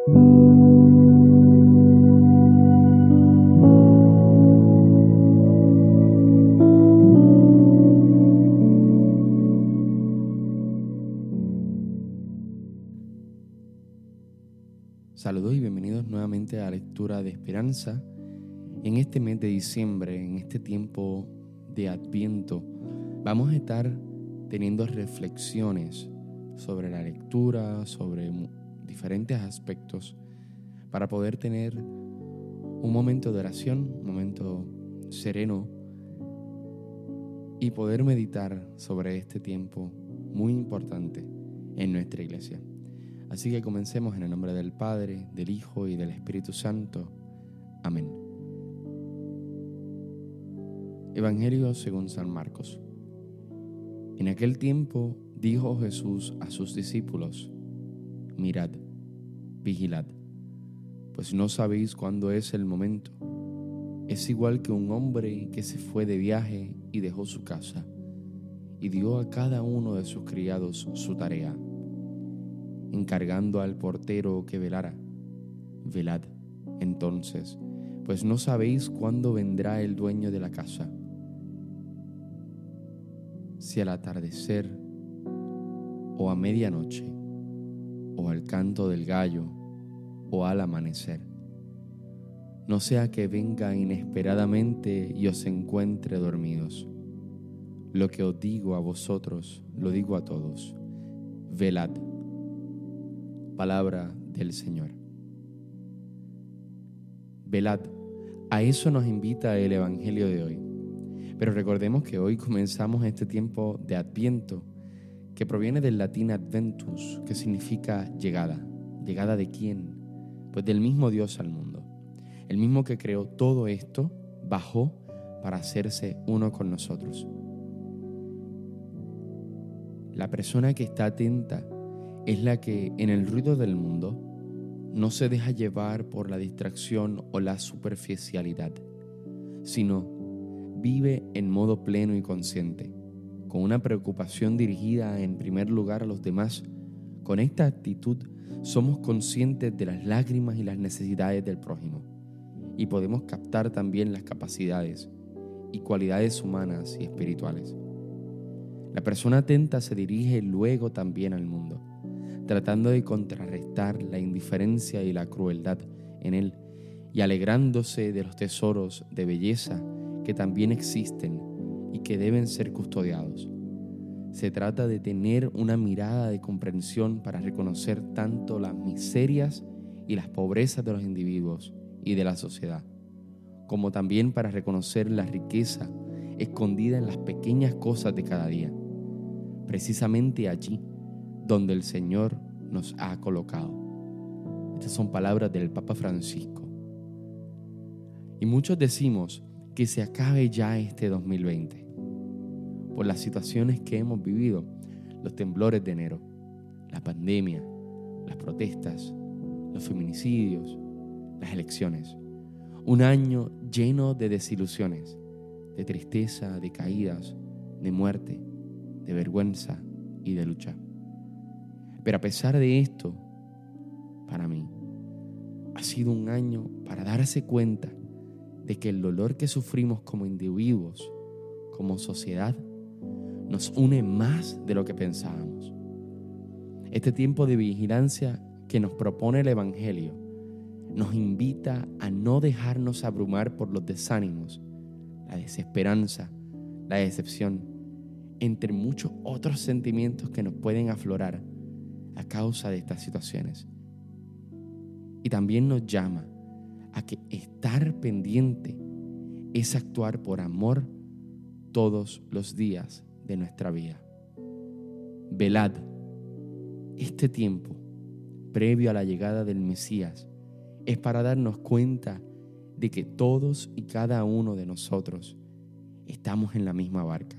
Saludos y bienvenidos nuevamente a lectura de esperanza. En este mes de diciembre, en este tiempo de Adviento, vamos a estar teniendo reflexiones sobre la lectura, sobre diferentes aspectos, para poder tener un momento de oración, un momento sereno y poder meditar sobre este tiempo muy importante en nuestra iglesia. Así que comencemos en el nombre del Padre, del Hijo y del Espíritu Santo. Amén. Evangelio según San Marcos. En aquel tiempo dijo Jesús a sus discípulos, mirad, vigilad, pues no sabéis cuándo es el momento. Es igual que un hombre que se fue de viaje y dejó su casa y dio a cada uno de sus criados su tarea encargando al portero que velara. Velad, entonces, pues no sabéis cuándo vendrá el dueño de la casa. Si al atardecer, o a medianoche, o al canto del gallo, o al amanecer. No sea que venga inesperadamente y os encuentre dormidos. Lo que os digo a vosotros, lo digo a todos. Velad palabra del Señor. Velad, a eso nos invita el Evangelio de hoy. Pero recordemos que hoy comenzamos este tiempo de Adviento, que proviene del latín adventus, que significa llegada. ¿Llegada de quién? Pues del mismo Dios al mundo. El mismo que creó todo esto, bajó para hacerse uno con nosotros. La persona que está atenta es la que en el ruido del mundo no se deja llevar por la distracción o la superficialidad, sino vive en modo pleno y consciente, con una preocupación dirigida en primer lugar a los demás. Con esta actitud somos conscientes de las lágrimas y las necesidades del prójimo y podemos captar también las capacidades y cualidades humanas y espirituales. La persona atenta se dirige luego también al mundo tratando de contrarrestar la indiferencia y la crueldad en él y alegrándose de los tesoros de belleza que también existen que deben ser custodiados. Se trata de tener una mirada de comprensión para reconocer tanto las miserias y las pobrezas de los individuos y de la sociedad, como también para reconocer la riqueza escondida en las pequeñas cosas de cada día. Precisamente allí donde el Señor nos ha colocado. Estas son palabras del Papa Francisco. Y muchos decimos que se acabe ya este 2020 por las situaciones que hemos vivido, los temblores de enero, la pandemia, las protestas, los feminicidios, las elecciones. Un año lleno de desilusiones, de tristeza, de caídas, de muerte, de vergüenza y de lucha. Pero a pesar de esto, para mí, ha sido un año para darse cuenta de que el dolor que sufrimos como individuos, como sociedad, nos une más de lo que pensábamos. Este tiempo de vigilancia que nos propone el Evangelio nos invita a no dejarnos abrumar por los desánimos, la desesperanza, la decepción, entre muchos otros sentimientos que nos pueden aflorar a causa de estas situaciones. Y también nos llama a que estar pendiente es actuar por amor todos los días de nuestra vida. Velad este tiempo previo a la llegada del Mesías. Es para darnos cuenta de que todos y cada uno de nosotros estamos en la misma barca.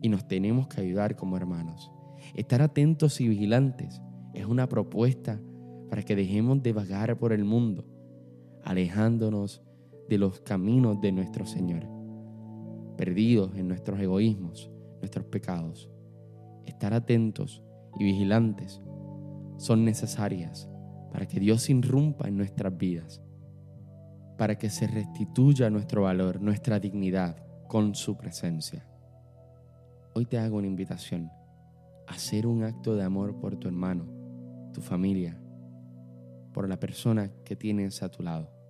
Y nos tenemos que ayudar como hermanos. Estar atentos y vigilantes es una propuesta para que dejemos de vagar por el mundo, alejándonos de los caminos de nuestro Señor, perdidos en nuestros egoísmos, nuestros pecados. Estar atentos y vigilantes son necesarias para que Dios irrumpa en nuestras vidas, para que se restituya nuestro valor, nuestra dignidad con su presencia. Hoy te hago una invitación hacer un acto de amor por tu hermano, tu familia, por la persona que tienes a tu lado